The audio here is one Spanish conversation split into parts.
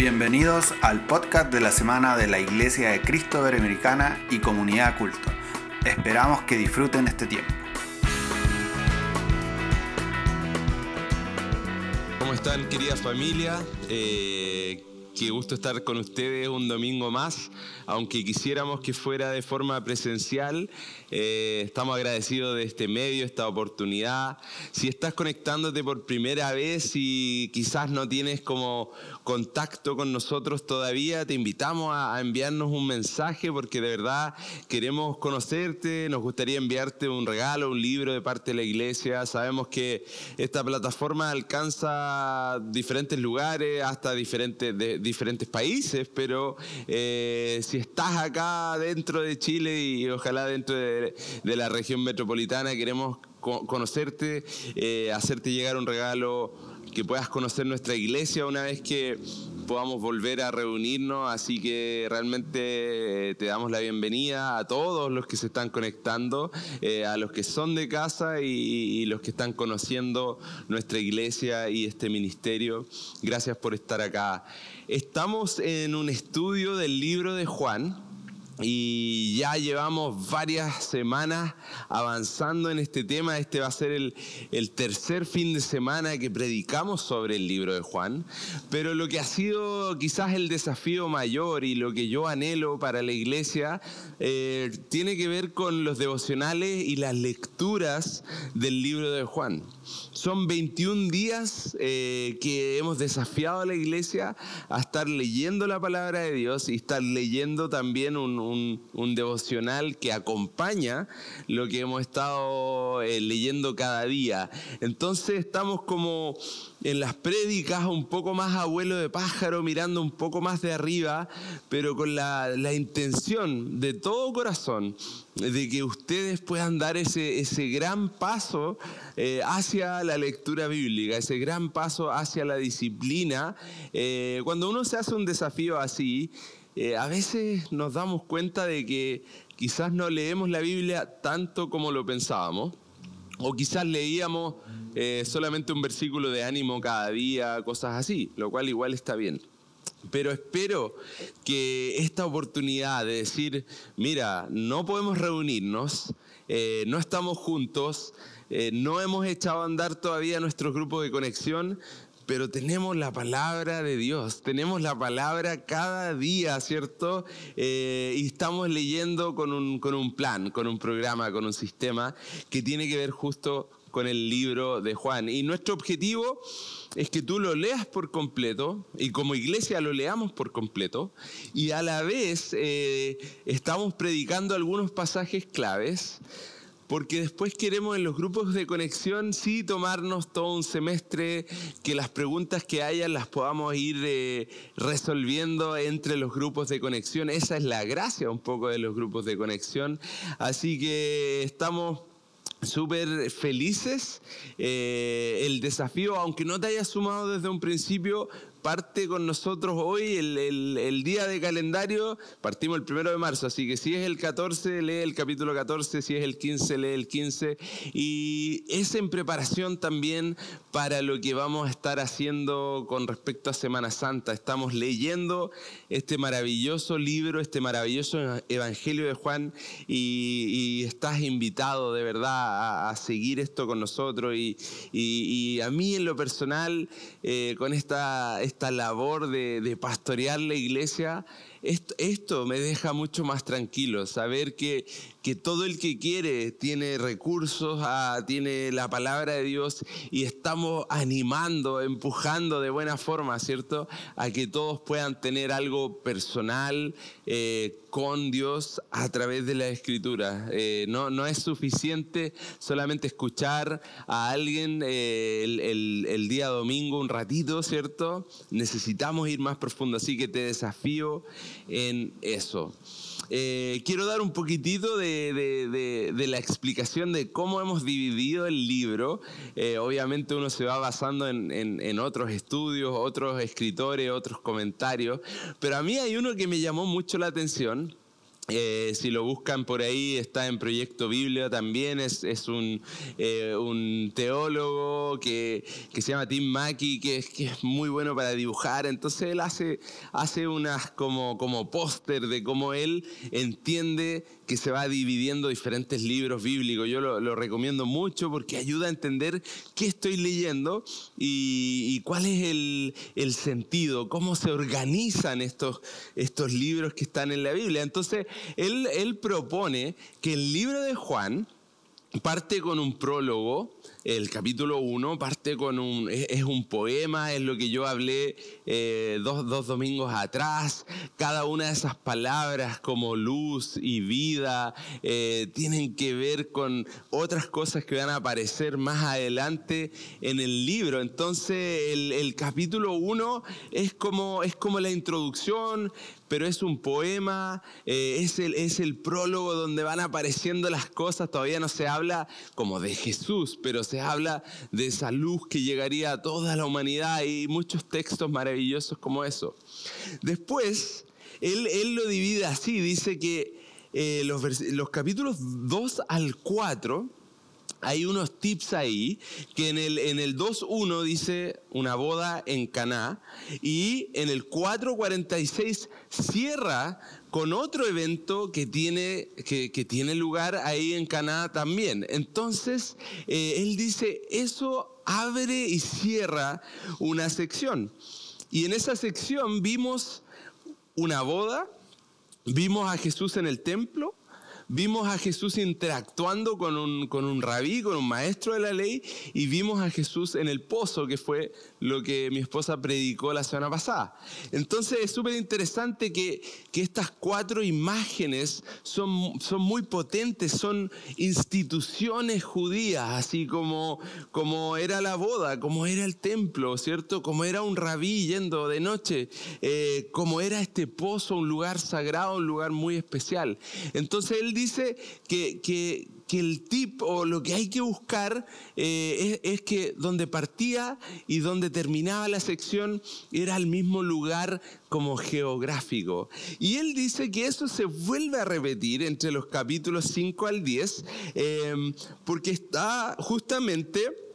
Bienvenidos al podcast de la semana de la Iglesia de Cristo Americana y Comunidad Culto. Esperamos que disfruten este tiempo. ¿Cómo están querida familia? Eh, qué gusto estar con ustedes un domingo más, aunque quisiéramos que fuera de forma presencial. Eh, estamos agradecidos de este medio, esta oportunidad. Si estás conectándote por primera vez y quizás no tienes como contacto con nosotros todavía, te invitamos a, enviarnos un mensaje porque de verdad queremos conocerte, nos gustaría enviarte un regalo, un libro de parte de la iglesia. Sabemos que esta plataforma alcanza diferentes lugares, hasta diferentes, de, diferentes países, pero eh, si estás acá dentro de Chile y ojalá dentro de la región metropolitana. Queremos conocerte, eh, hacerte llegar un regalo, que puedas conocer nuestra iglesia una vez que podamos volver a reunirnos. Así que realmente eh, te damos la bienvenida a todos los que se están conectando, eh, a los que son de casa y, los que están conociendo nuestra iglesia y este ministerio. Gracias por estar acá. Estamos en un estudio del libro de Juan y ya llevamos varias semanas avanzando en este tema. Este va a ser el, tercer fin de semana que predicamos sobre el libro de Juan. Pero lo que ha sido quizás el desafío mayor y lo que yo anhelo para la iglesia eh, tiene que ver con los devocionales y las lecturas del libro de Juan. Son 21 días eh, que hemos desafiado a la iglesia a estar leyendo la palabra de Dios y estar leyendo también un, devocional que acompaña lo que hemos estado eh, leyendo cada día. Entonces estamos como en las prédicas un poco más abuelo de pájaro, mirando un poco más de arriba, pero con la, intención de todo corazón de que ustedes puedan dar ese, ese gran paso eh, hacia la lectura bíblica, ese gran paso hacia la disciplina. Eh, cuando uno se hace un desafío así, eh, a veces nos damos cuenta de que quizás no leemos la Biblia tanto como lo pensábamos, o quizás leíamos eh, solamente un versículo de ánimo cada día, cosas así, lo cual igual está bien. Pero espero que esta oportunidad de decir, mira, no podemos reunirnos, eh, no estamos juntos, no hemos echado a andar todavía nuestro grupo de conexión, pero tenemos la palabra de Dios, tenemos la palabra cada día, ¿cierto? y estamos leyendo con un, con un plan, con un programa, con un sistema que tiene que ver justo con el libro de Juan. Y nuestro objetivo es que tú lo leas por completo y como iglesia lo leamos por completo y a la vez eh, estamos predicando algunos pasajes claves porque después queremos en los grupos de conexión sí tomarnos todo un semestre, que las preguntas que hayan las podamos ir eh, resolviendo entre los grupos de conexión. Esa es la gracia un poco de los grupos de conexión. Así que estamos súper felices. Eh, el desafío, aunque no te hayas sumado desde un principio, parte con nosotros hoy el, día de calendario, partimos el primero de marzo, así que si es el 14, lee el capítulo 14, si es el 15, lee el 15, y es en preparación también para lo que vamos a estar haciendo con respecto a Semana Santa. Estamos leyendo este maravilloso libro, este maravilloso Evangelio de Juan, y, estás invitado de verdad a, seguir esto con nosotros, y, a mí en lo personal, eh, con esta esta labor de, pastorear la iglesia, esto, me deja mucho más tranquilo, saber que, que todo el que quiere tiene recursos, ah, tiene la palabra de Dios y estamos animando, empujando de buena forma, ¿cierto? A que todos puedan tener algo personal eh, con Dios a través de la escritura. Eh, no, no es suficiente solamente escuchar a alguien eh, el, el día domingo un ratito, ¿cierto? Necesitamos ir más profundo, así que te desafío en eso. Eh, quiero dar un poquitito de, la explicación de cómo hemos dividido el libro. Eh, obviamente uno se va basando en, otros estudios, otros escritores, otros comentarios, pero a mí hay uno que me llamó mucho la atención Eh, si lo buscan por ahí, está en Proyecto Biblia también, es, es un, eh, un, teólogo que, que, se llama Tim Mackey, que es, que es muy bueno para dibujar, entonces él hace, hace unas como, como póster de cómo él entiende que se va dividiendo diferentes libros bíblicos. Yo lo, recomiendo mucho porque ayuda a entender qué estoy leyendo y, y cuál es el, el, sentido, cómo se organizan estos, estos libros que están en la Biblia. Entonces, él, él propone que el libro de Juan parte con un prólogo el capítulo 1 parte con un, es, un poema, es lo que yo hablé eh, dos, dos, domingos atrás. Cada una de esas palabras como luz y vida eh, tienen que ver con otras cosas que van a aparecer más adelante en el libro. Entonces el, capítulo 1 es como, es como la introducción, pero es un poema, eh, es, el, es el prólogo donde van apareciendo las cosas, todavía no se habla como de Jesús, pero se habla de esa luz que llegaría a toda la humanidad y muchos textos maravillosos como eso. Después, él, él lo divide así, dice que eh, los, los capítulos 2 al 4, hay unos tips ahí que en el, en el 2.1 dice una boda en Caná y en el 4.46 cierra con otro evento que tiene, que, tiene lugar ahí en Caná también. Entonces, eh, él dice, eso abre y cierra una sección. Y en esa sección vimos una boda, vimos a Jesús en el templo, vimos a Jesús interactuando con un, con un rabí, con un maestro de la ley, y vimos a Jesús en el pozo, que fue lo que mi esposa predicó la semana pasada. Entonces es súper interesante que, que, estas cuatro imágenes son, son muy potentes, son instituciones judías, así como, como era la boda, como era el templo, ¿cierto? Como era un rabí yendo de noche, eh, como era este pozo, un lugar sagrado, un lugar muy especial. Entonces él dice que, que, el tip o lo que hay que buscar eh, es, que donde partía y donde terminaba la sección era el mismo lugar como geográfico. Y él dice que eso se vuelve a repetir entre los capítulos 5 al 10 eh, porque está justamente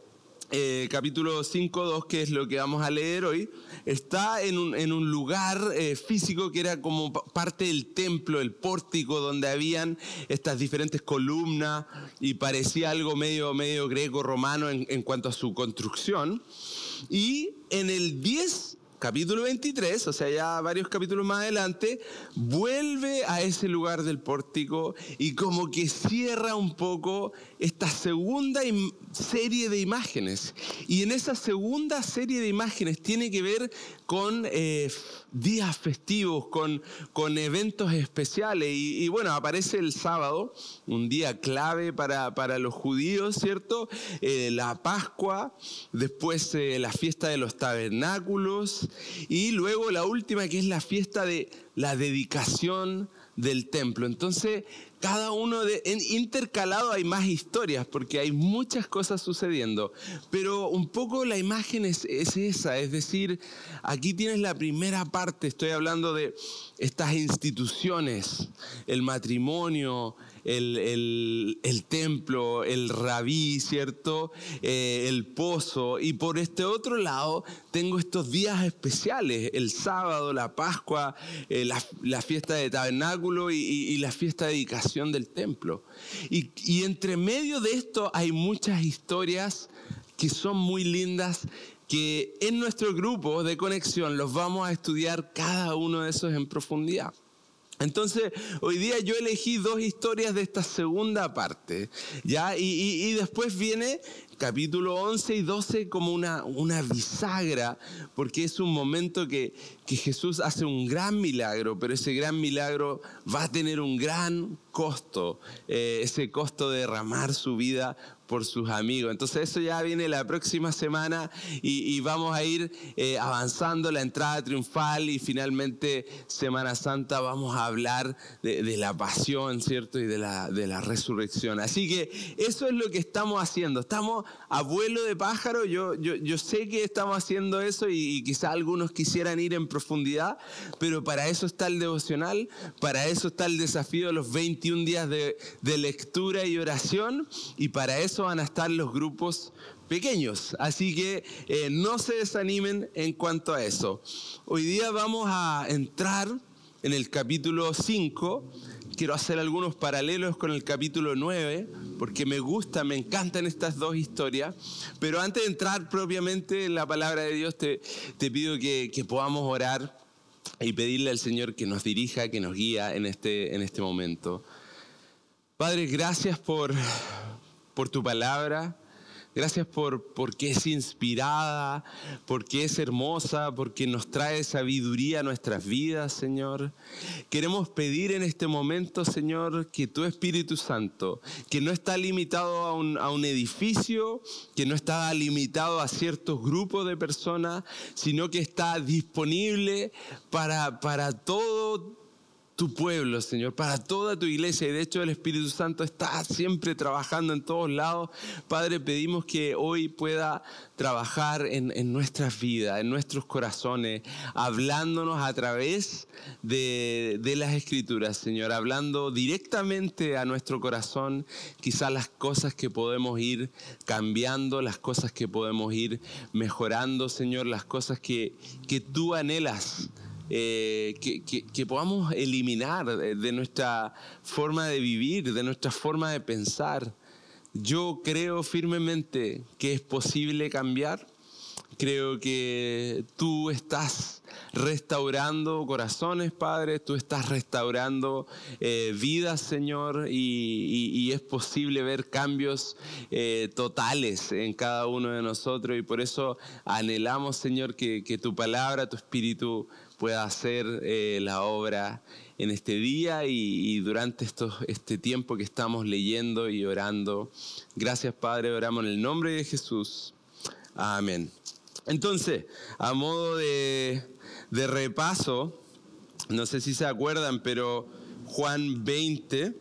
eh, capítulo 5.2, que es lo que vamos a leer hoy, está en un, lugar eh, físico que era como parte del templo, el pórtico, donde habían estas diferentes columnas y parecía algo medio, medio greco-romano en, en cuanto a su construcción. Y en el 10 capítulo 23, o sea, ya varios capítulos más adelante, vuelve a ese lugar del pórtico y como que cierra un poco esta segunda serie de imágenes. Y en esa segunda serie de imágenes tiene que ver con eh, días festivos, con, con eventos especiales. Y, bueno, aparece el sábado, un día clave para, para los judíos, ¿cierto? Eh, la Pascua, después eh, la fiesta de los tabernáculos y luego la última que es la fiesta de la dedicación del templo. Entonces, cada uno de intercalado hay más historias porque hay muchas cosas sucediendo, pero un poco la imagen es, esa, es decir, aquí tienes la primera parte, estoy hablando de estas instituciones, el matrimonio, el, templo, el rabí, ¿cierto? Eh, el pozo. Y por este otro lado tengo estos días especiales, el sábado, la Pascua, eh, la, fiesta de tabernáculo y, la fiesta de dedicación del templo. Y, y entre medio de esto hay muchas historias que son muy lindas que en nuestro grupo de conexión los vamos a estudiar cada uno de esos en profundidad. Entonces, hoy día yo elegí dos historias de esta segunda parte, ¿ya? Y, después viene capítulo 11 y 12 como una, una bisagra, porque es un momento que, que Jesús hace un gran milagro, pero ese gran milagro va a tener un gran costo, eh, ese costo de derramar su vida por sus amigos. Entonces eso ya viene la próxima semana y, vamos a ir eh, avanzando la entrada triunfal y finalmente Semana Santa vamos a hablar de, la pasión, ¿cierto? Y de la, de la resurrección. Así que eso es lo que estamos haciendo. Estamos a vuelo de pájaro. Yo, yo, sé que estamos haciendo eso y, quizá algunos quisieran ir en profundidad, pero para eso está el devocional, para eso está el desafío de los 21 días de, de lectura y oración y para eso van a estar los grupos pequeños. Así que eh, no se desanimen en cuanto a eso. Hoy día vamos a entrar en el capítulo 5. Quiero hacer algunos paralelos con el capítulo 9, porque me gusta, me encantan estas dos historias. Pero antes de entrar propiamente en la palabra de Dios, te, pido que, que podamos orar y pedirle al Señor que nos dirija, que nos guía en este, en este momento. Padre, gracias por, por tu palabra. Gracias por porque es inspirada, porque es hermosa, porque nos trae sabiduría a nuestras vidas, Señor. Queremos pedir en este momento, Señor, que tu Espíritu Santo, que no está limitado a un, a un edificio, que no está limitado a ciertos grupos de personas, sino que está disponible para, para todo tu pueblo, Señor, para toda tu iglesia. Y de hecho el Espíritu Santo está siempre trabajando en todos lados. Padre, pedimos que hoy pueda trabajar en, nuestras vidas, en nuestros corazones, hablándonos a través de, de las escrituras, Señor, hablando directamente a nuestro corazón, quizás las cosas que podemos ir cambiando, las cosas que podemos ir mejorando, Señor, las cosas que, que tú anhelas eh, que, podamos eliminar de, nuestra forma de vivir, de nuestra forma de pensar. Yo creo firmemente que es posible cambiar. Creo que tú estás restaurando corazones, Padre, tú estás restaurando eh, vidas, Señor, y, es posible ver cambios eh, totales en cada uno de nosotros y por eso anhelamos, Señor, que, que tu palabra, tu espíritu pueda hacer eh, la obra en este día y, durante este tiempo que estamos leyendo y orando. Gracias Padre, oramos en el nombre de Jesús. Amén. Entonces, a modo de, repaso, no sé si se acuerdan, pero Juan 20,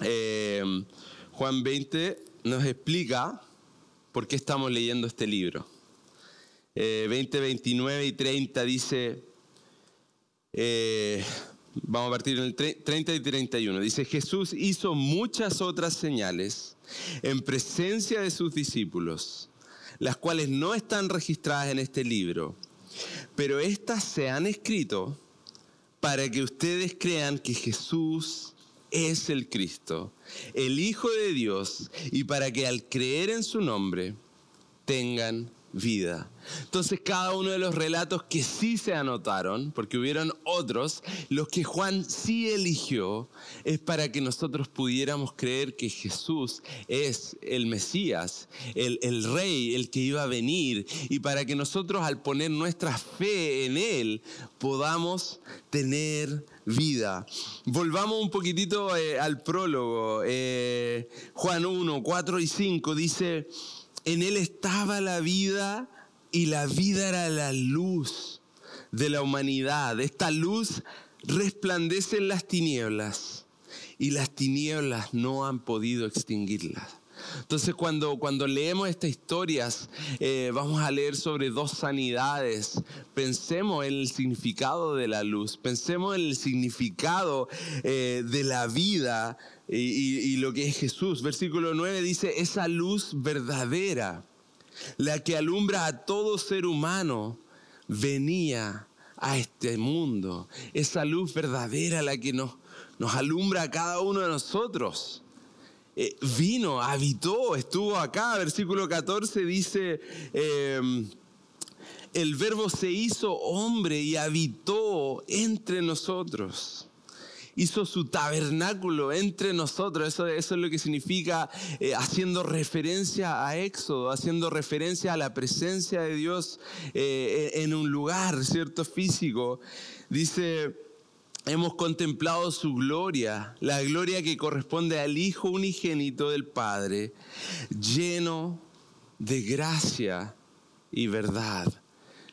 eh, Juan 20 nos explica por qué estamos leyendo este libro. 20, eh, 29 y 30 dice, eh, vamos a partir en el 30 y 31. Dice, Jesús hizo muchas otras señales en presencia de sus discípulos, las cuales no están registradas en este libro, pero estas se han escrito para que ustedes crean que Jesús es el Cristo, el Hijo de Dios, y para que al creer en su nombre tengan vida. Entonces cada uno de los relatos que sí se anotaron, porque hubieron otros, los que Juan sí eligió, es para que nosotros pudiéramos creer que Jesús es el Mesías, el, el Rey, el que iba a venir, y para que nosotros al poner nuestra fe en Él podamos tener vida. Volvamos un poquitito eh, al prólogo. Eh, Juan 1, 4 y 5 dice, en Él estaba la vida y la vida era la luz de la humanidad. Esta luz resplandece en las tinieblas y las tinieblas no han podido extinguirla. Entonces cuando, cuando leemos estas historias, eh, vamos a leer sobre dos sanidades. Pensemos en el significado de la luz, pensemos en el significado eh, de la vida y, lo que es Jesús. Versículo 9 dice, esa luz verdadera, la que alumbra a todo ser humano, venía a este mundo. Esa luz verdadera, la que nos, nos alumbra a cada uno de nosotros. Eh, vino, habitó, estuvo acá. Versículo 14 dice, em, el verbo se hizo hombre y habitó entre nosotros hizo su tabernáculo entre nosotros. Eso, eso es lo que significa eh, haciendo referencia a Éxodo, haciendo referencia a la presencia de Dios eh, en un lugar, ¿cierto? Físico. Dice, hemos contemplado su gloria, la gloria que corresponde al Hijo unigénito del Padre, lleno de gracia y verdad,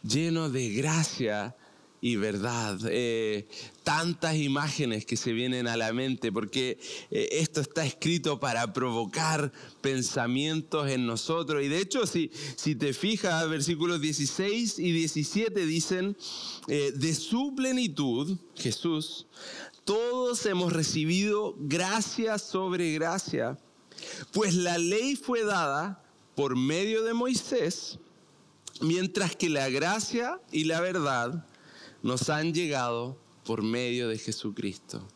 lleno de gracia y verdad. Eh, tantas imágenes que se vienen a la mente, porque eh, esto está escrito para provocar pensamientos en nosotros. Y de hecho, si, si te fijas, versículos 16 y 17 dicen, eh, de su plenitud, Jesús, todos hemos recibido gracia sobre gracia, pues la ley fue dada por medio de Moisés, mientras que la gracia y la verdad nos han llegado por medio de Jesucristo.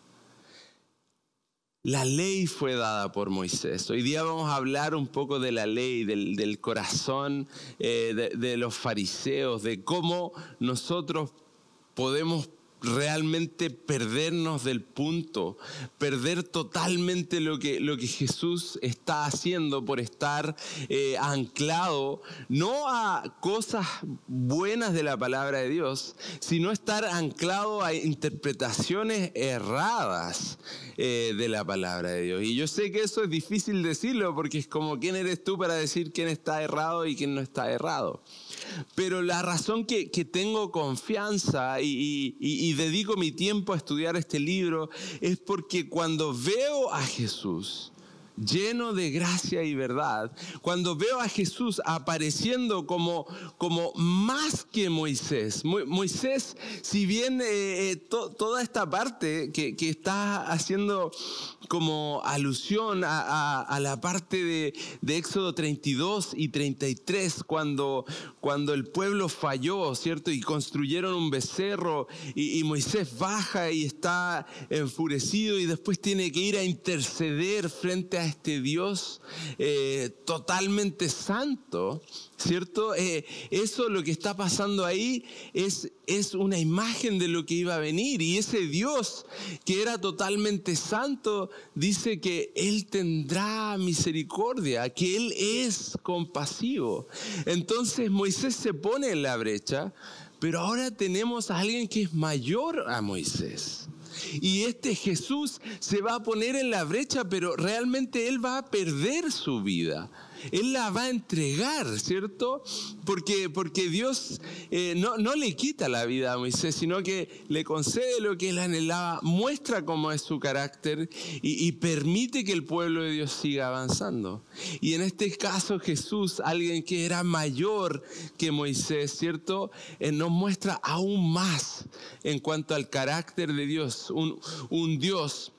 La ley fue dada por Moisés. Hoy día vamos a hablar un poco de la ley, del, corazón eh, de, de los fariseos, de cómo nosotros podemos realmente perdernos del punto, perder totalmente lo que, lo que Jesús está haciendo por estar eh, anclado no a cosas buenas de la palabra de Dios, sino estar anclado a interpretaciones erradas eh, de la palabra de Dios. Y yo sé que eso es difícil decirlo porque es como quién eres tú para decir quién está errado y quién no está errado. Pero la razón que, tengo confianza y, dedico mi tiempo a estudiar este libro es porque cuando veo a Jesús, lleno de gracia y verdad, cuando veo a Jesús apareciendo como, como más que Moisés, Moisés, si bien eh, eh, toda esta parte que, está haciendo como alusión a, la parte de, Éxodo 32 y 33, cuando, cuando el pueblo falló, ¿cierto? Y construyeron un becerro y, Moisés baja y está enfurecido y después tiene que ir a interceder frente a este Dios eh, totalmente santo. ¿Cierto? Eh, eso lo que está pasando ahí es, es una imagen de lo que iba a venir. Y ese Dios que era totalmente santo dice que Él tendrá misericordia, que Él es compasivo. Entonces Moisés se pone en la brecha, pero ahora tenemos a alguien que es mayor a Moisés. Y este Jesús se va a poner en la brecha, pero realmente Él va a perder su vida. Él la va a entregar, ¿cierto? Porque, porque Dios eh, no, no, le quita la vida a Moisés, sino que le concede lo que él anhelaba, muestra cómo es su carácter y, permite que el pueblo de Dios siga avanzando. Y en este caso Jesús, alguien que era mayor que Moisés, ¿cierto? Eh, nos muestra aún más en cuanto al carácter de Dios, un, un Dios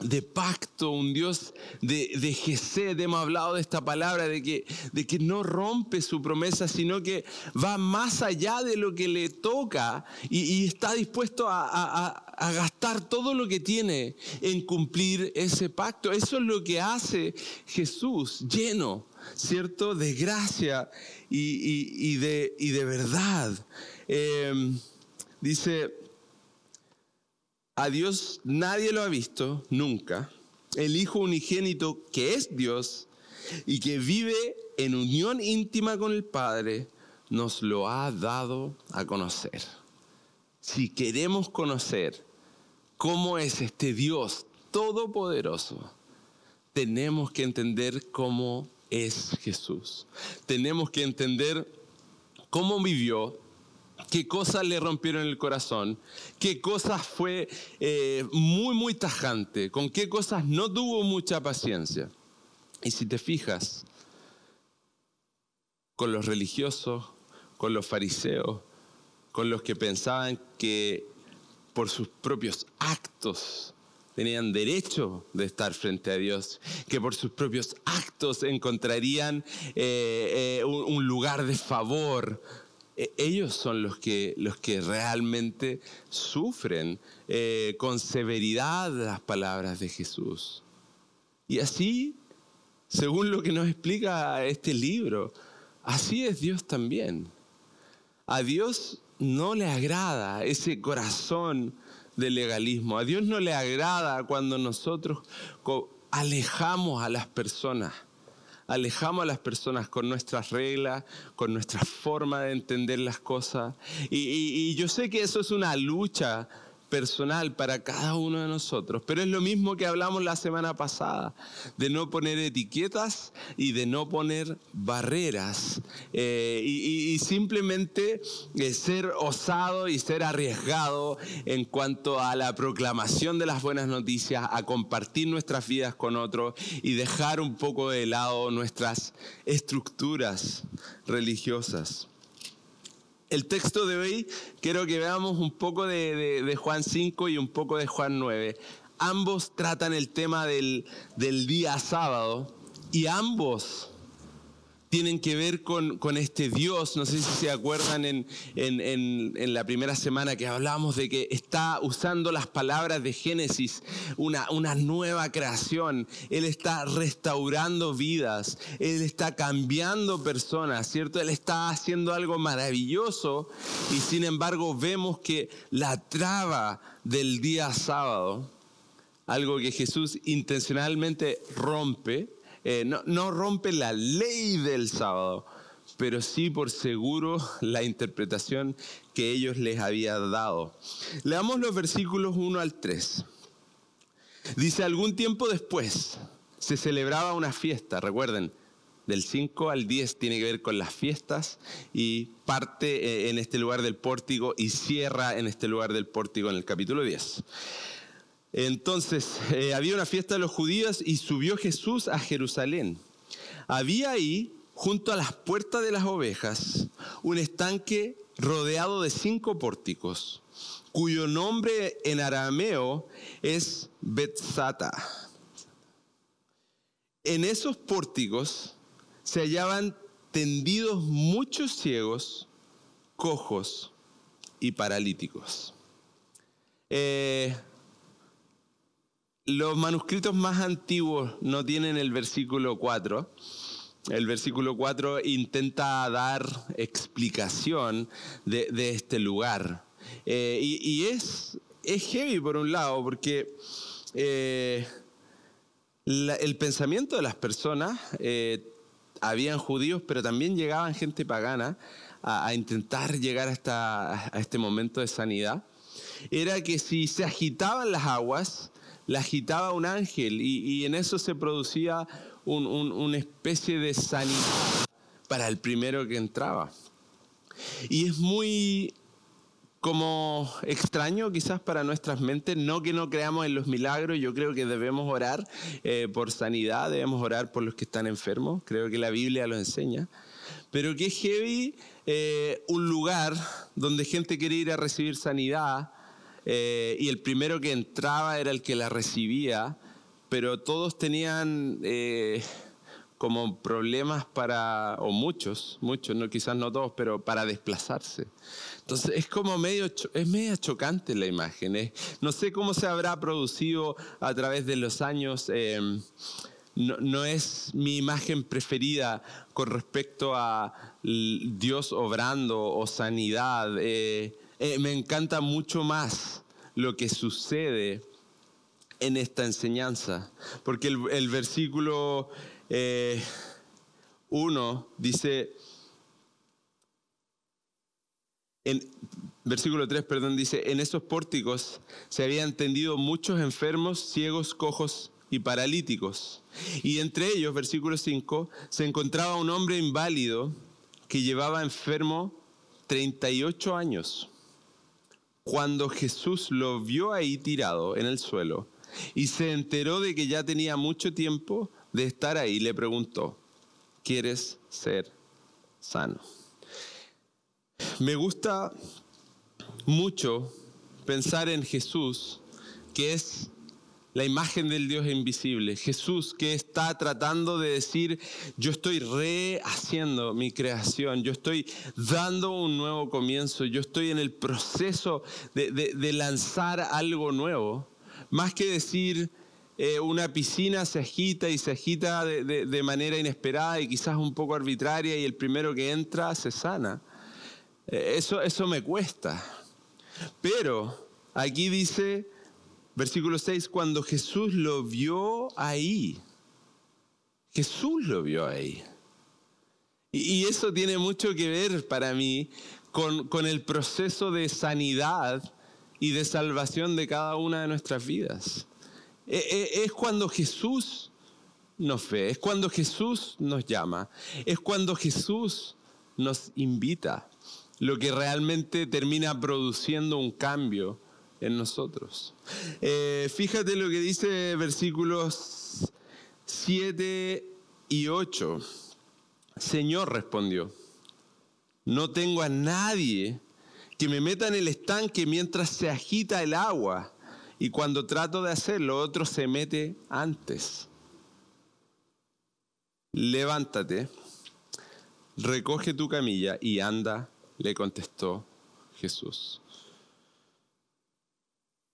de pacto, un Dios de, de Gesed. Hemos hablado de esta palabra, de que, de que no rompe su promesa, sino que va más allá de lo que le toca y, está dispuesto a, a, gastar todo lo que tiene en cumplir ese pacto. Eso es lo que hace Jesús, lleno, ¿cierto?, de gracia y, y, de, y de, verdad. Eh, dice a Dios nadie lo ha visto nunca. El Hijo unigénito que es Dios y que vive en unión íntima con el Padre, nos lo ha dado a conocer. Si queremos conocer cómo es este Dios todopoderoso, tenemos que entender cómo es Jesús. Tenemos que entender cómo vivió, qué cosas le rompieron el corazón, qué cosas fue eh, muy, muy tajante, con qué cosas no tuvo mucha paciencia. Y si te fijas, con los religiosos, con los fariseos, con los que pensaban que por sus propios actos tenían derecho de estar frente a Dios, que por sus propios actos encontrarían eh, eh, un lugar de favor, ellos son los que, los que realmente sufren eh, con severidad las palabras de Jesús. Y así, según lo que nos explica este libro, así es Dios también. A Dios no le agrada ese corazón de legalismo. A Dios no le agrada cuando nosotros alejamos a las personas alejamos a las personas con nuestras reglas, con nuestra forma de entender las cosas. Y, yo sé que eso es una lucha personal para cada uno de nosotros. Pero es lo mismo que hablamos la semana pasada, de no poner etiquetas y de no poner barreras. Eh, y, simplemente eh, ser osado y ser arriesgado en cuanto a la proclamación de las buenas noticias, a compartir nuestras vidas con otros y dejar un poco de lado nuestras estructuras religiosas. El texto de hoy quiero que veamos un poco de, Juan 5 y un poco de Juan 9. Ambos tratan el tema del, día sábado y ambos tienen que ver con, este Dios. No sé si se acuerdan en, en, la primera semana que hablábamos de que está usando las palabras de Génesis, una, una nueva creación. Él está restaurando vidas, Él está cambiando personas, ¿cierto? Él está haciendo algo maravilloso y sin embargo vemos que la traba del día sábado, algo que Jesús intencionalmente rompe, eh, no, rompe la ley del sábado, pero sí por seguro la interpretación que ellos les habían dado. Leamos los versículos 1 al 3. Dice, algún tiempo después se celebraba una fiesta, recuerden, del 5 al 10 tiene que ver con las fiestas y parte eh, en este lugar del pórtico y cierra en este lugar del pórtico en el capítulo 10. Entonces, eh, había una fiesta de los judíos y subió Jesús a Jerusalén. Había ahí, junto a las puertas de las ovejas, un estanque rodeado de cinco pórticos, cuyo nombre en arameo es Betzata. En esos pórticos se hallaban tendidos muchos ciegos, cojos y paralíticos. Eh, los manuscritos más antiguos no tienen el versículo 4. El versículo 4 intenta dar explicación de, este lugar. Eh, y, es, es, heavy por un lado, porque eh, el pensamiento de las personas, eh, habían judíos, pero también llegaban gente pagana a, intentar llegar hasta, a este momento de sanidad, era que si se agitaban las aguas, la agitaba un ángel y, en eso se producía una especie de sanidad para el primero que entraba. Y es muy como extraño quizás para nuestras mentes, no que no creamos en los milagros, yo creo que debemos orar eh, por sanidad, debemos orar por los que están enfermos, creo que la Biblia lo enseña, pero que es heavy eh, un lugar donde gente quiere ir a recibir sanidad, eh, y el primero que entraba era el que la recibía, pero todos tenían eh, como problemas para, o muchos, muchos, no, quizás no todos, pero para desplazarse. Entonces es como medio, es media chocante la imagen. no sé cómo se habrá producido a través de los años. Eh, no, es mi imagen preferida con respecto a Dios obrando o sanidad. Eh, me encanta mucho más lo que sucede en esta enseñanza, porque el, versículo 1 eh, dice, en versículo 3, perdón, dice, en esos pórticos se habían tendido muchos enfermos, ciegos, cojos y paralíticos. Y entre ellos, versículo 5, se encontraba un hombre inválido que llevaba enfermo 38 años. Cuando Jesús lo vio ahí tirado en el suelo y se enteró de que ya tenía mucho tiempo de estar ahí, le preguntó, ¿quieres ser sano? Me gusta mucho pensar en Jesús, que es la imagen del Dios invisible. Jesús que está tratando de decir, yo estoy rehaciendo mi creación, yo estoy dando un nuevo comienzo, yo estoy en el proceso de, lanzar algo nuevo. Más que decir, eh, una piscina se agita y se agita de, manera inesperada y quizás un poco arbitraria y el primero que entra se sana. Eh, eso, eso me cuesta. Pero aquí dice, Versículo 6, cuando Jesús lo vio ahí. Jesús lo vio ahí. Y, eso tiene mucho que ver para mí con, el proceso de sanidad y de salvación de cada una de nuestras vidas. E, e, es cuando Jesús nos ve, es cuando Jesús nos llama, es cuando Jesús nos invita, lo que realmente termina produciendo un cambio en nosotros. Eh, fíjate lo que dice versículos 7 y 8. Señor respondió, no tengo a nadie que me meta en el estanque mientras se agita el agua y cuando trato de hacerlo otro se mete antes. Levántate, recoge tu camilla y anda, le contestó Jesús.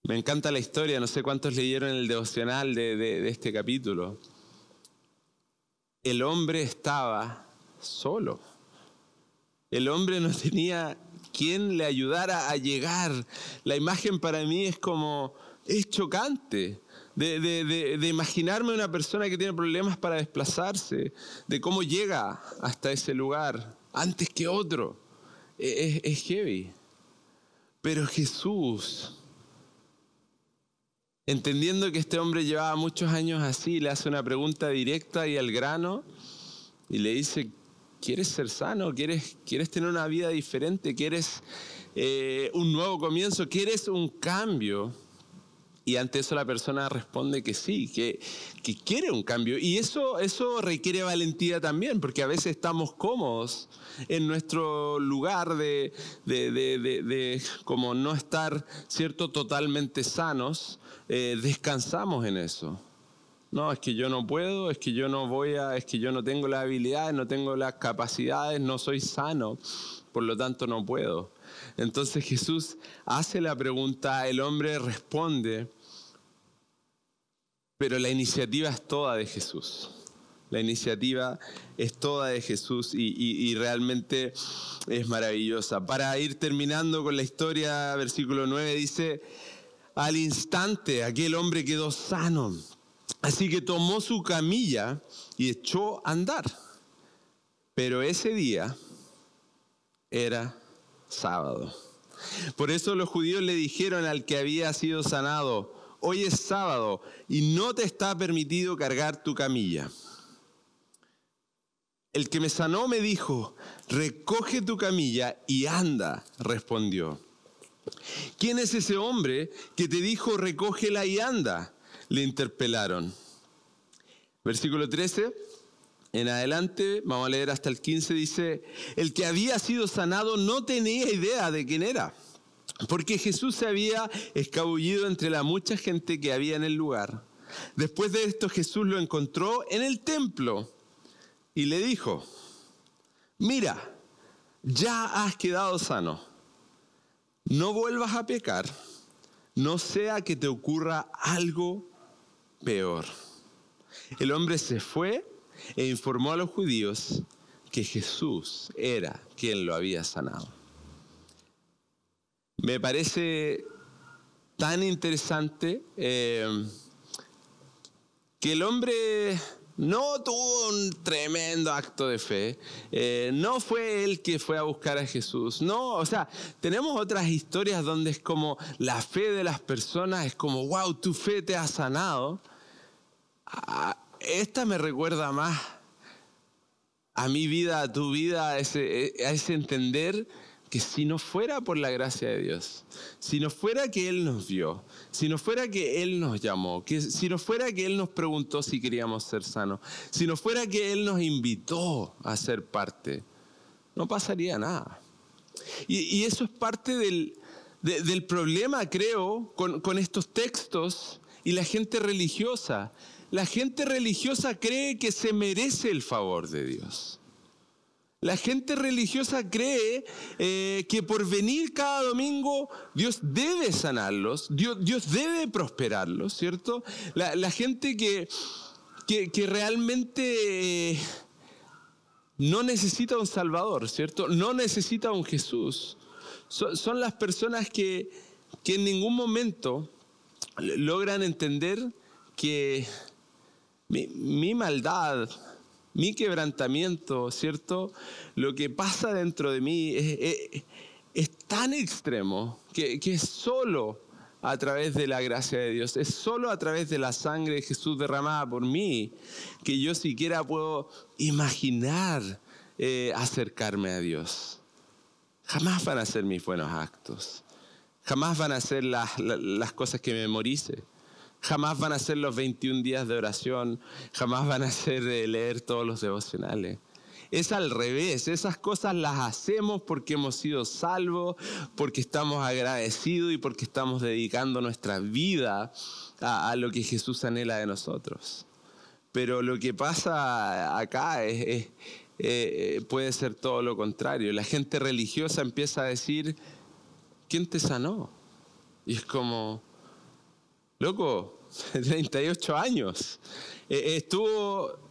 Me encanta la historia, no sé cuántos leyeron el devocional de, de este capítulo. El hombre estaba solo. El hombre no tenía quien le ayudara a llegar. La imagen para mí es como, es chocante. De, imaginarme una persona que tiene problemas para desplazarse, de cómo llega hasta ese lugar antes que otro. E, es, es heavy. Pero Jesús, entendiendo que este hombre llevaba muchos años así, le hace una pregunta directa y al grano y le dice, ¿quieres ser sano? ¿Quieres, quieres tener una vida diferente? ¿Quieres eh, un nuevo comienzo? ¿Quieres un cambio? Y ante eso la persona responde que sí, que, que quiere un cambio. Y eso, eso requiere valentía también, porque a veces estamos cómodos en nuestro lugar de, de, de, como no estar, ¿cierto?, totalmente sanos. Eh, descansamos en eso. No, es que yo no puedo, es que yo no voy a, es que yo no tengo las habilidades, no tengo las capacidades, no soy sano, por lo tanto no puedo. Entonces Jesús hace la pregunta, el hombre responde, pero la iniciativa es toda de Jesús. La iniciativa es toda de Jesús y, y, realmente es maravillosa. Para ir terminando con la historia, versículo 9 dice, al instante aquel hombre quedó sano Así que tomó su camilla y echó a andar. Pero ese día era sábado. Por eso los judíos le dijeron al que había sido sanado, hoy es sábado y no te está permitido cargar tu camilla. El que me sanó me dijo, recoge tu camilla y anda, respondió. ¿Quién es ese hombre que te dijo, recógela y anda? le interpelaron. Versículo 13, en adelante, vamos a leer hasta el 15, dice, el que había sido sanado no tenía idea de quién era, porque Jesús se había escabullido entre la mucha gente que había en el lugar. Después de esto Jesús lo encontró en el templo y le dijo, mira, ya has quedado sano, no vuelvas a pecar, no sea que te ocurra algo peor. El hombre se fue e informó a los judíos que Jesús era quien lo había sanado. Me parece tan interesante eh, que el hombre no tuvo un tremendo acto de fe, eh, no fue él que fue a buscar a Jesús, no, o sea, tenemos otras historias donde es como la fe de las personas, es como, wow, tu fe te ha sanado, esta me recuerda más a mi vida, a tu vida, a ese, a ese entender que si no fuera por la gracia de Dios, si no fuera que Él nos vio, si no fuera que Él nos llamó, que si no fuera que Él nos preguntó si queríamos ser sanos, si no fuera que Él nos invitó a ser parte, no pasaría nada. Y, eso es parte del, del problema, creo, con, con estos textos y la gente religiosa la gente religiosa cree que se merece el favor de Dios. La gente religiosa cree eh, que por venir cada domingo Dios debe sanarlos, Dios, debe prosperarlos, ¿cierto? La, gente que, que, realmente eh, no necesita un Salvador, ¿cierto? No necesita un Jesús. son las personas que, que en ningún momento logran entender que mi, maldad, mi quebrantamiento, ¿cierto? Lo que pasa dentro de mí es tan extremo que, es solo a través de la gracia de Dios, es solo a través de la sangre de Jesús derramada por mí que yo siquiera puedo imaginar eh, acercarme a Dios. Jamás van a ser mis buenos actos. Jamás van a ser las, las cosas que memorice. Jamás van a ser los 21 días de oración. Jamás van a ser leer todos los devocionales. Es al revés, esas cosas las hacemos porque hemos sido salvos, porque estamos agradecidos y porque estamos dedicando nuestra vida a, lo que Jesús anhela de nosotros. Pero lo que pasa acá es, eh, puede ser todo lo contrario. La gente religiosa empieza a decir, ¿quién te sanó? Y es como, loco, 38 años. Eh, estuvo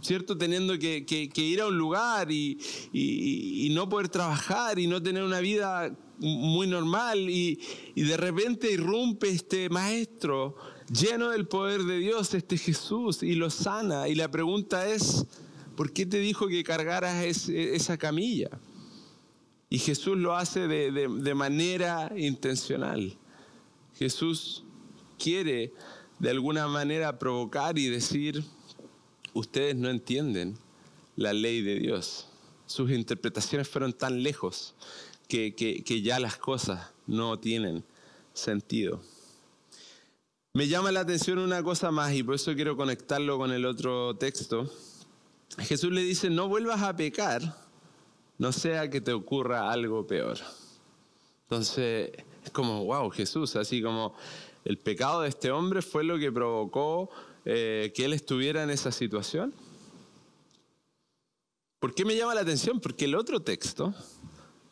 ¿cierto? Teniendo que, ir a un lugar y, no poder trabajar y no tener una vida muy normal y, de repente irrumpe este maestro lleno del poder de Dios, este Jesús, y lo sana. Y la pregunta es, ¿por qué te dijo que cargaras esa camilla? Y Jesús lo hace de manera intencional. Jesús quiere de alguna manera provocar y decir, ustedes no entienden la ley de Dios. Sus interpretaciones fueron tan lejos que, ya las cosas no tienen sentido. Me llama la atención una cosa más y por eso quiero conectarlo con el otro texto. Jesús le dice, no vuelvas a pecar, no sea que te ocurra algo peor. Entonces, es como, wow, Jesús, así como el pecado de este hombre fue lo que provocó eh, que él estuviera en esa situación? ¿Por qué me llama la atención? Porque el otro texto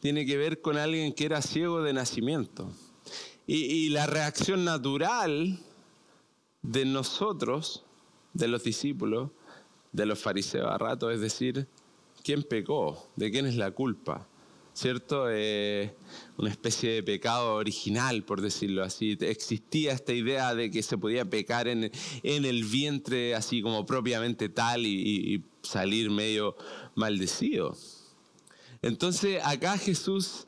tiene que ver con alguien que era ciego de nacimiento. Y, la reacción natural de nosotros, de los discípulos, de los fariseos a rato, es decir, ¿quién pecó? ¿De quién es la culpa? ¿Cierto? Eh, una especie de pecado original, por decirlo así. Existía esta idea de que se podía pecar en, el vientre así como propiamente tal y, salir medio maldecido. Entonces acá Jesús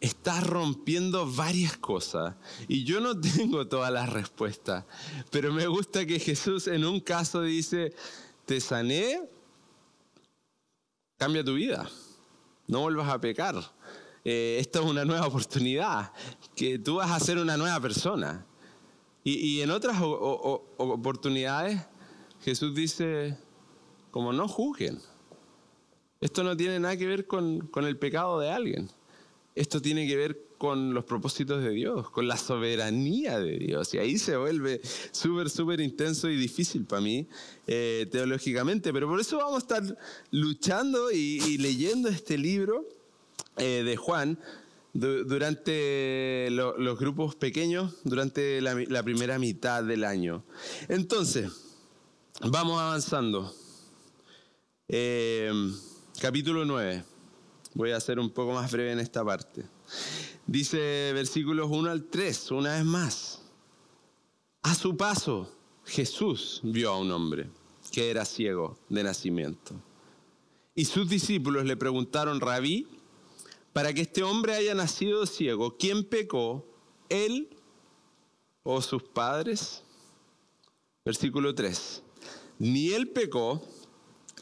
está rompiendo varias cosas y yo no tengo todas las respuestas, pero me gusta que Jesús en un caso dice, te sané, cambia tu vida no vuelvas a pecar. Eh, esta es una nueva oportunidad, que tú vas a ser una nueva persona. Y, en otras oportunidades, Jesús dice, como no juzguen. Esto no tiene nada que ver con, con el pecado de alguien. Esto tiene que ver con los propósitos de Dios, con la soberanía de Dios. Y ahí se vuelve súper, súper intenso y difícil para mí eh, teológicamente. Pero por eso vamos a estar luchando y, leyendo este libro eh, de Juan durante los grupos pequeños, durante la, primera mitad del año. Entonces, vamos avanzando. Eh, capítulo 9. Voy a ser un poco más breve en esta parte. Dice versículos 1 al 3, una vez más. A su paso, Jesús vio a un hombre que era ciego de nacimiento. Y sus discípulos le preguntaron, rabí, para que este hombre haya nacido ciego, ¿quién pecó? ¿Él o sus padres? Versículo 3. Ni él pecó,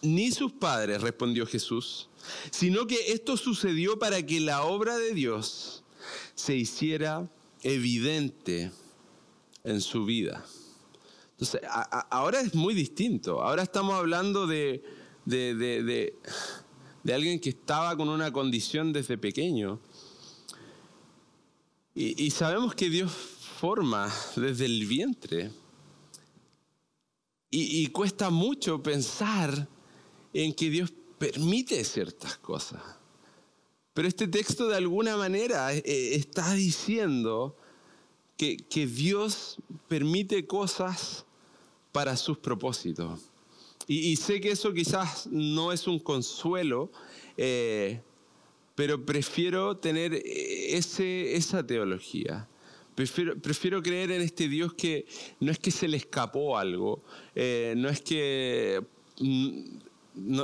ni sus padres, respondió Jesús, sino que esto sucedió para que la obra de Dios se hiciera evidente en su vida. Entonces, ahora es muy distinto. Ahora estamos hablando de, de, alguien que estaba con una condición desde pequeño. Y, sabemos que Dios forma desde el vientre. Y, cuesta mucho pensar en que Dios permite ciertas cosas. Pero este texto de alguna manera eh, eh, está diciendo que, Dios permite cosas para sus propósitos. Y, sé que eso quizás no es un consuelo, eh, pero prefiero tener ese, esa teología. Prefiero, prefiero, creer en este Dios que no es que se le escapó algo, no es que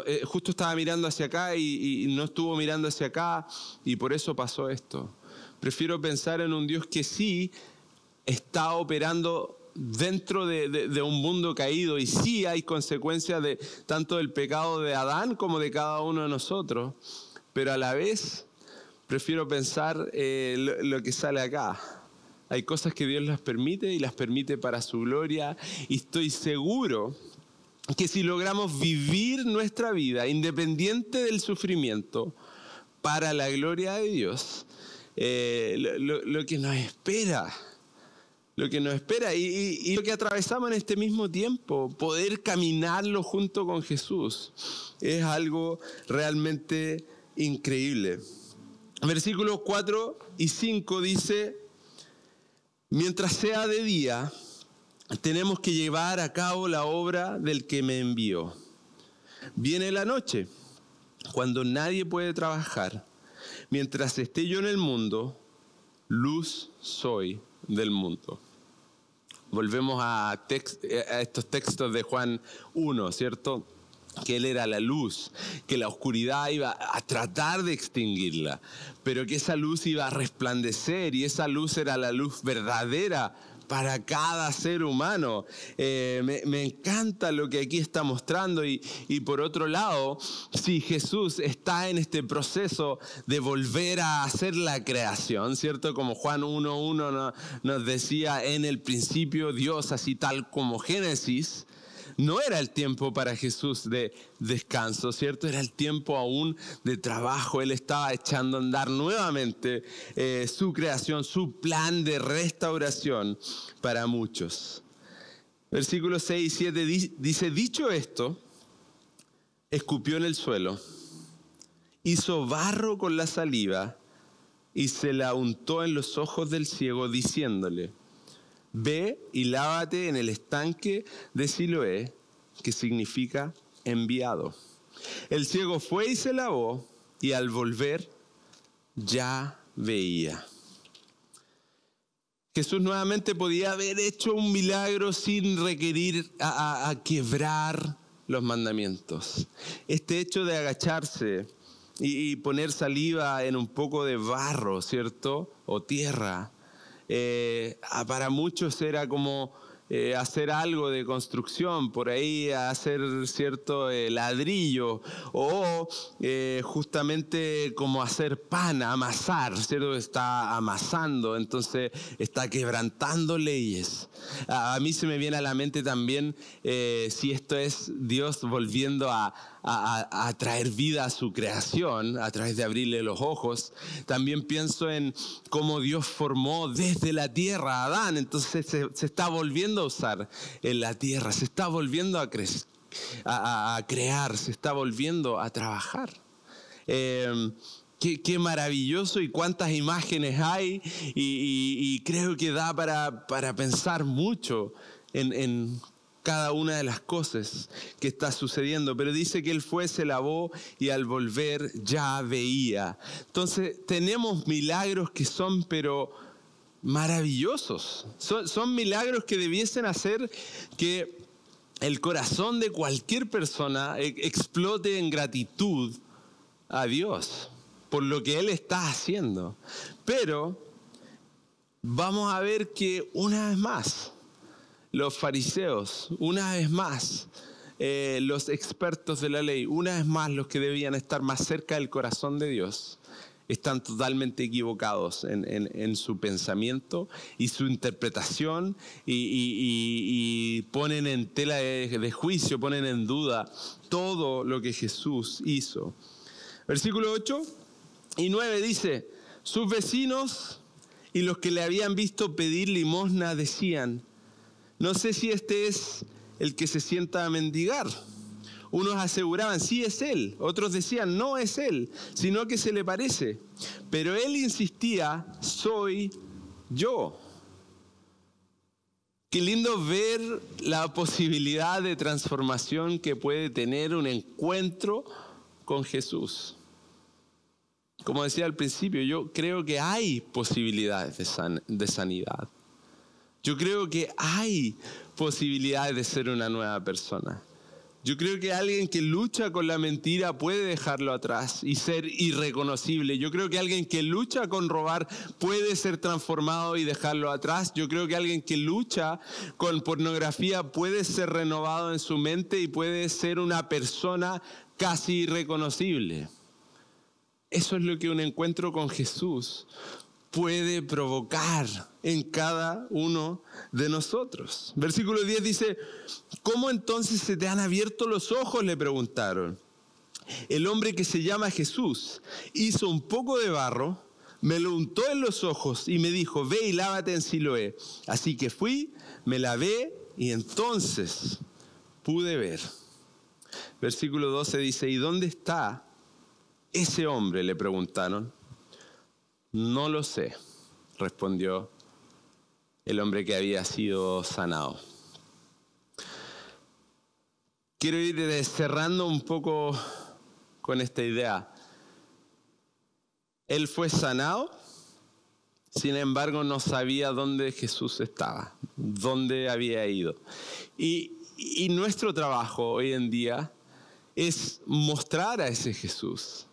eh, justo estaba mirando hacia acá y, no estuvo mirando hacia acá y por eso pasó esto. Prefiero pensar en un Dios que sí está operando dentro de, un mundo caído y sí hay consecuencias de tanto del pecado de Adán como de cada uno de nosotros, pero a la vez prefiero pensar eh, lo que sale acá. Hay cosas que Dios las permite y las permite para su gloria y estoy seguro que si logramos vivir nuestra vida independiente del sufrimiento para la gloria de Dios, eh, lo, que nos espera, lo que nos espera y, y, lo que atravesamos en este mismo tiempo, poder caminarlo junto con Jesús, es algo realmente increíble. Versículos 4 y 5 dice, mientras sea de día, tenemos que llevar a cabo la obra del que me envió. Viene la noche, cuando nadie puede trabajar. Mientras esté yo en el mundo, luz soy del mundo. Volvemos a, estos textos de Juan 1, ¿cierto? que Él era la luz, que la oscuridad iba a tratar de extinguirla, pero que esa luz iba a resplandecer y esa luz era la luz verdadera para cada ser humano. Eh, me, encanta lo que aquí está mostrando y, por otro lado, si Jesús está en este proceso de volver a hacer la creación, ¿cierto? Como Juan 1.1 nos decía en el principio Dios, así tal como Génesis, no era el tiempo para Jesús de descanso, ¿cierto? Era el tiempo aún de trabajo. Él estaba echando a andar nuevamente eh, su creación, su plan de restauración para muchos. Versículos 6 y 7 dice, dicho esto, escupió en el suelo, hizo barro con la saliva y se la untó en los ojos del ciego, diciéndole, Ve y lávate en el estanque de Siloé, que significa enviado. El ciego fue y se lavó y al volver ya veía. Jesús nuevamente podía haber hecho un milagro sin requerir a, quebrar los mandamientos. Este hecho de agacharse y, poner saliva en un poco de barro, ¿cierto? O tierra, eh, para muchos era como eh, hacer algo de construcción, por ahí hacer cierto eh, ladrillo o justamente como hacer pan, amasar, ¿cierto? Está amasando, entonces está quebrantando leyes. A, mí se me viene a la mente también si esto es Dios volviendo a, a, traer vida a su creación a través de abrirle los ojos. También pienso en cómo Dios formó desde la tierra a Adán. Entonces se, está volviendo a usar en la tierra, se está volviendo a, a crear, se está volviendo a trabajar. Em, Qué, maravilloso y cuántas imágenes hay y, creo que da para, para pensar mucho en, en, cada una de las cosas que está sucediendo, pero dice que él fue, se lavó y al volver ya veía. Entonces tenemos milagros que son pero maravillosos, son, milagros que debiesen hacer que el corazón de cualquier persona e, explote en gratitud a Dios por lo que Él está haciendo. Pero vamos a ver que una vez más, los fariseos, una vez más, eh, los expertos de la ley, una vez más los que debían estar más cerca del corazón de Dios, están totalmente equivocados en, su pensamiento y su interpretación y, ponen en tela de, juicio, ponen en duda todo lo que Jesús hizo. Versículo 8 y 9 dice, sus vecinos y los que le habían visto pedir limosna decían, no sé si este es el que se sienta a mendigar. Unos aseguraban, sí es él. Otros decían, no es él, sino que se le parece. Pero él insistía, soy yo. Qué lindo ver la posibilidad de transformación que puede tener un encuentro con Jesús. Como decía al principio, yo creo que hay posibilidades de, sanidad. Yo creo que hay posibilidades de ser una nueva persona. Yo creo que alguien que lucha con la mentira puede dejarlo atrás y ser irreconocible. Yo creo que alguien que lucha con robar puede ser transformado y dejarlo atrás. Yo creo que alguien que lucha con pornografía puede ser renovado en su mente y puede ser una persona casi irreconocible. Eso es lo que un encuentro con Jesús puede provocar en cada uno de nosotros. Versículo 10 dice, ¿cómo entonces se te han abierto los ojos? Le preguntaron. El hombre que se llama Jesús hizo un poco de barro, me lo untó en los ojos y me dijo, ve y lávate en Siloé. Así que fui, me lavé y entonces pude ver. Versículo 12 dice, ¿y dónde está ese hombre? Le preguntaron. No lo sé, respondió el hombre que había sido sanado. Quiero ir cerrando un poco con esta idea. Él fue sanado, sin embargo no sabía dónde Jesús estaba, dónde había ido. Y, y nuestro trabajo hoy en día es mostrar a ese Jesús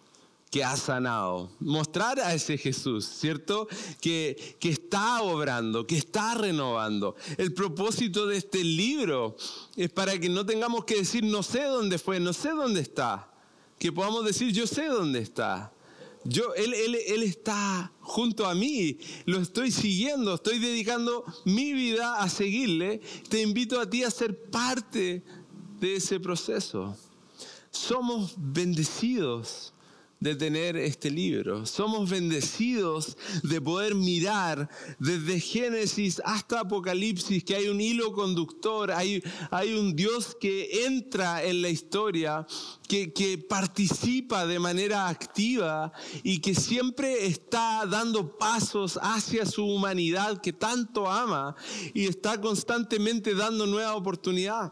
que ha sanado, mostrar a ese Jesús, ¿cierto? Que, que está obrando, que está renovando. El propósito de este libro es para que no tengamos que decir, no sé dónde fue, no sé dónde está. Que podamos decir, yo sé dónde está. Yo, él, él, él, está junto a mí, lo estoy siguiendo, estoy dedicando mi vida a seguirle. Te invito a ti a ser parte de ese proceso. Somos bendecidos de tener este libro. Somos bendecidos de poder mirar desde Génesis hasta Apocalipsis, que hay un hilo conductor, hay, hay un Dios que entra en la historia, que, que participa de manera activa y que siempre está dando pasos hacia su humanidad que tanto ama y está constantemente dando nueva oportunidad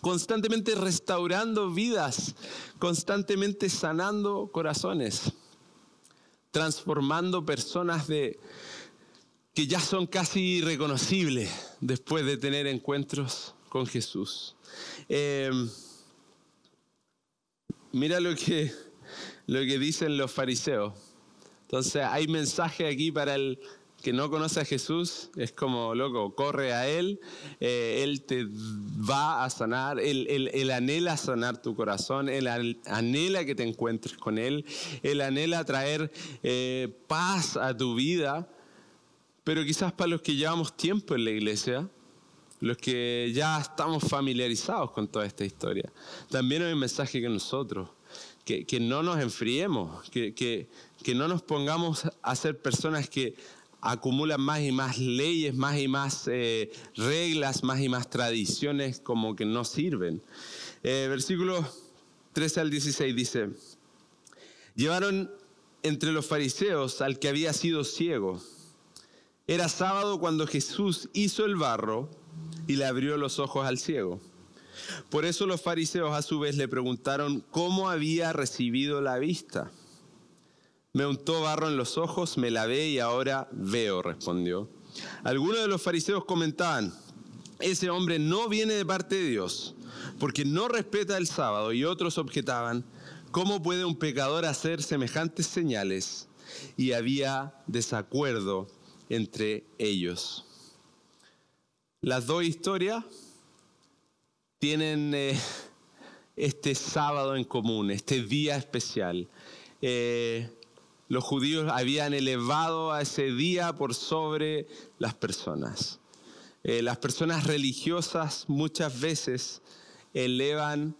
constantemente restaurando vidas, constantemente sanando corazones, transformando personas de, que ya son casi irreconocibles después de tener encuentros con Jesús. Em, mira lo que, lo que dicen los fariseos. Entonces hay mensaje aquí para el que no conoce a Jesús es como, loco, corre a Él, eh, Él te va a sanar, él, anhela sanar tu corazón, Él anhela que te encuentres con Él, Él anhela traer eh, paz a tu vida, pero quizás para los que llevamos tiempo en la iglesia, los que ya estamos familiarizados con toda esta historia, también hay un mensaje que nosotros, que, no nos enfriemos, que no nos pongamos a ser personas que acumulan más y más leyes, más y más eh, reglas, más y más tradiciones como que no sirven. Eh, versículo 13 al 16 dice, llevaron entre los fariseos al que había sido ciego. Era sábado cuando Jesús hizo el barro y le abrió los ojos al ciego. Por eso los fariseos a su vez le preguntaron cómo había recibido la vista. Me untó barro en los ojos, me lavé y ahora veo, respondió. Algunos de los fariseos comentaban, ese hombre no viene de parte de Dios, porque no respeta el sábado. Y otros objetaban, ¿cómo puede un pecador hacer semejantes señales? Y había desacuerdo entre ellos. Las dos historias tienen eh, este sábado en común, este día especial. Eh, los judíos habían elevado a ese día por sobre las personas. Eh, las personas religiosas muchas veces elevan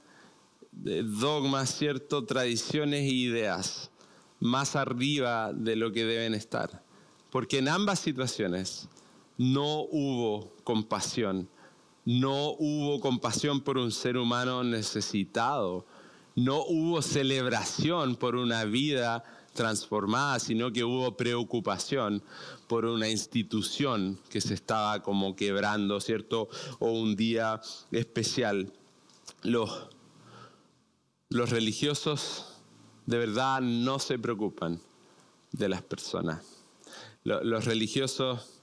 eh, dogmas, cierto, tradiciones e ideas más arriba de lo que deben estar. Porque en ambas situaciones no hubo compasión, no hubo compasión por un ser humano necesitado, no hubo celebración por una vida transformada, sino que hubo preocupación por una institución que se estaba como quebrando, ¿cierto? O un día especial. Los, los religiosos de verdad no se preocupan de las personas. Los, religiosos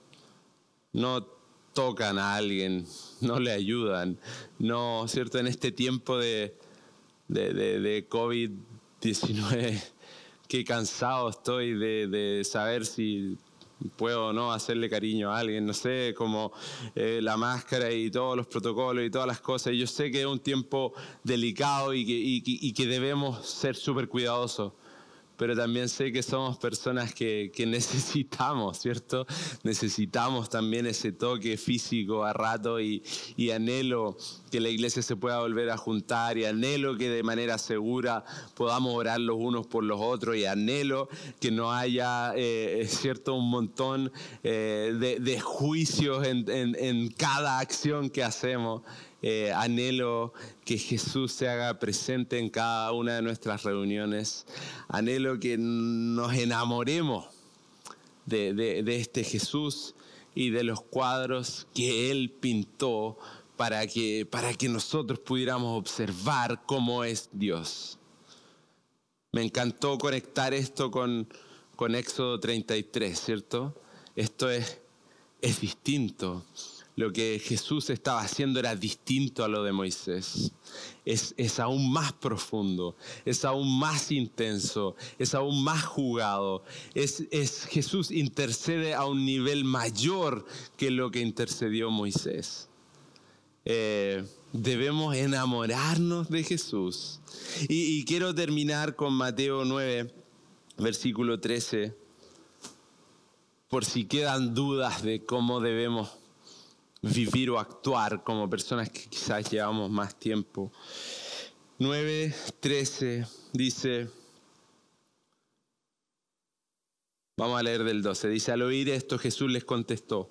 no tocan a alguien, no le ayudan. No, ¿cierto? En este tiempo de, de, de, COVID-19, qué cansado estoy de, de saber si puedo o no hacerle cariño a alguien, no sé, como eh, la máscara y todos los protocolos y todas las cosas. Yo sé que es un tiempo delicado y que, y que debemos ser súper cuidadosos pero también sé que somos personas que, necesitamos, ¿cierto? Necesitamos también ese toque físico a rato y, anhelo que la iglesia se pueda volver a juntar y anhelo que de manera segura podamos orar los unos por los otros y anhelo que no haya, eh, ¿cierto?, un montón eh, de, juicios en cada acción que hacemos. Eh, anhelo que Jesús se haga presente en cada una de nuestras reuniones. Anhelo que nos enamoremos de, este Jesús y de los cuadros que Él pintó para que, para que nosotros pudiéramos observar cómo es Dios. Me encantó conectar esto con, con Éxodo 33, ¿cierto? Esto es, es distinto lo que Jesús estaba haciendo era distinto a lo de Moisés. Es, es, aún más profundo, es aún más intenso, es aún más jugado. Es, es, Jesús intercede a un nivel mayor que lo que intercedió Moisés. Eh, debemos enamorarnos de Jesús. Y, y quiero terminar con Mateo 9, versículo 13, por si quedan dudas de cómo debemos vivir o actuar como personas que quizás llevamos más tiempo. 9.13 dice, vamos a leer del 12, dice, al oír esto Jesús les contestó,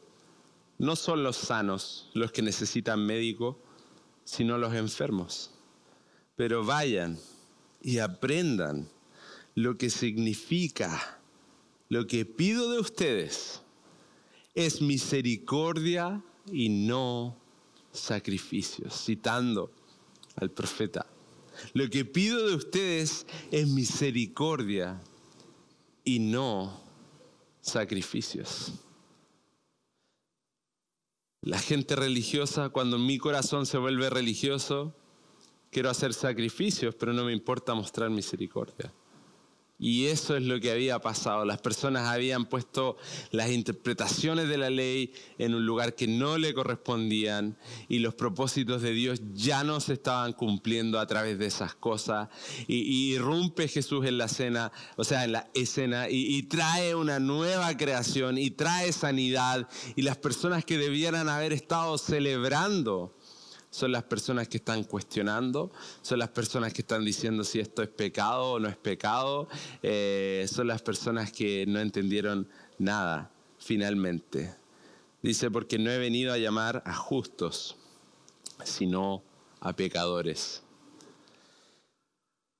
no son los sanos los que necesitan médico, sino los enfermos. Pero vayan y aprendan lo que significa, lo que pido de ustedes es misericordia y no sacrificios, citando al profeta. Lo que pido de ustedes es misericordia y no sacrificios. La gente religiosa, cuando mi corazón se vuelve religioso, quiero hacer sacrificios, pero no me importa mostrar misericordia. Y eso es lo que había pasado. Las personas habían puesto las interpretaciones de la ley en un lugar que no le correspondían y los propósitos de Dios ya no se estaban cumpliendo a través de esas cosas. Y, irrumpe Jesús en la escena, o sea, en la escena, y, y trae una nueva creación y trae sanidad. Y las personas que debieran haber estado celebrando son las personas que están cuestionando, son las personas que están diciendo si esto es pecado o no es pecado, eh, son las personas que no entendieron nada finalmente. Dice, porque no he venido a llamar a justos, sino a pecadores.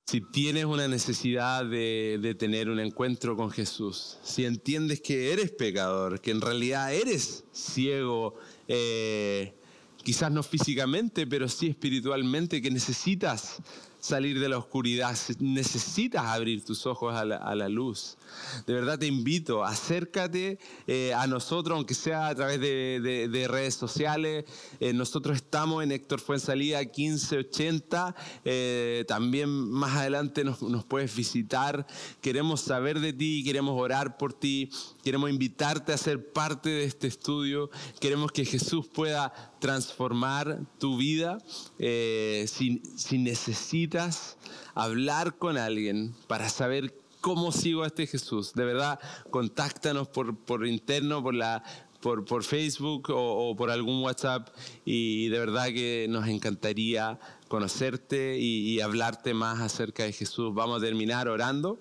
Si tienes una necesidad de, tener un encuentro con Jesús, si entiendes que eres pecador, que en realidad eres ciego, eh, quizás no físicamente, pero sí espiritualmente, que necesitas salir de la oscuridad, necesitas abrir tus ojos a la, luz. De verdad te invito, acércate eh, a nosotros, aunque sea a través de, redes sociales. Eh, nosotros estamos en Héctor Fuensalida 1580. Eh, también más adelante nos, nos, puedes visitar. Queremos saber de ti, queremos orar por ti, queremos invitarte a ser parte de este estudio. Queremos que Jesús pueda transformar tu vida. si, si necesitas hablar con alguien para saber cómo sigo a este Jesús, de verdad, contáctanos por, por interno, por, la, por, por Facebook o, por algún WhatsApp y de verdad que nos encantaría conocerte y hablarte más acerca de Jesús. Vamos a terminar orando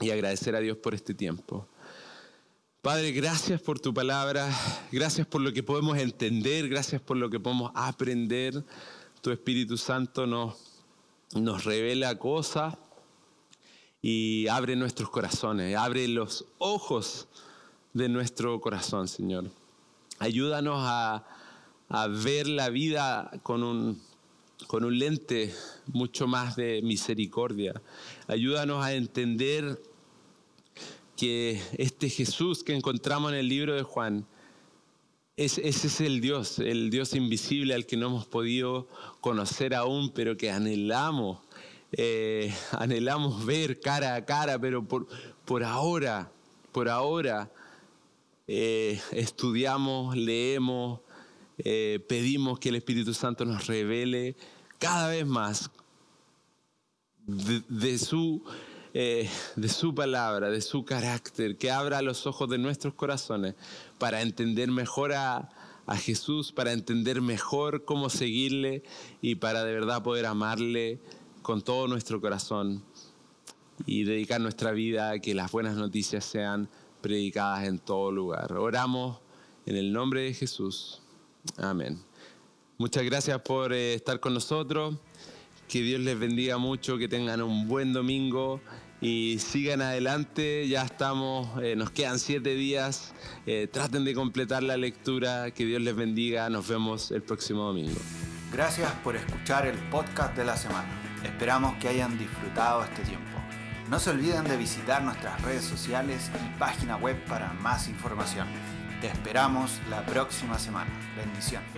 y agradecer a Dios por este tiempo. Padre, gracias por tu palabra, gracias por lo que podemos entender, gracias por lo que podemos aprender. Tu Espíritu Santo nos nos revela cosas y abre nuestros corazones, abre los ojos de nuestro corazón, Señor. Ayúdanos a, ver la vida con un, con un lente mucho más de misericordia. Ayúdanos a entender que este Jesús que encontramos en el libro de Juan ese es el Dios, el Dios invisible al que no hemos podido conocer aún, pero que anhelamos, eh, anhelamos ver cara a cara, pero por, por ahora, por ahora eh, estudiamos, leemos, eh, pedimos que el Espíritu Santo nos revele cada vez más de, su, de su palabra, de su carácter, que abra los ojos de nuestros corazones para entender mejor a, Jesús, para entender mejor cómo seguirle y para de verdad poder amarle con todo nuestro corazón y dedicar nuestra vida a que las buenas noticias sean predicadas en todo lugar. Oramos en el nombre de Jesús. Amén. Muchas gracias por eh, estar con nosotros. Que Dios les bendiga mucho, que tengan un buen domingo y sigan adelante, ya estamos, eh, nos quedan siete días, eh, traten de completar la lectura, que Dios les bendiga, nos vemos el próximo domingo. Gracias por escuchar el podcast de la semana, esperamos que hayan disfrutado este tiempo. No se olviden de visitar nuestras redes sociales y página web para más información. Te esperamos la próxima semana. Bendiciones.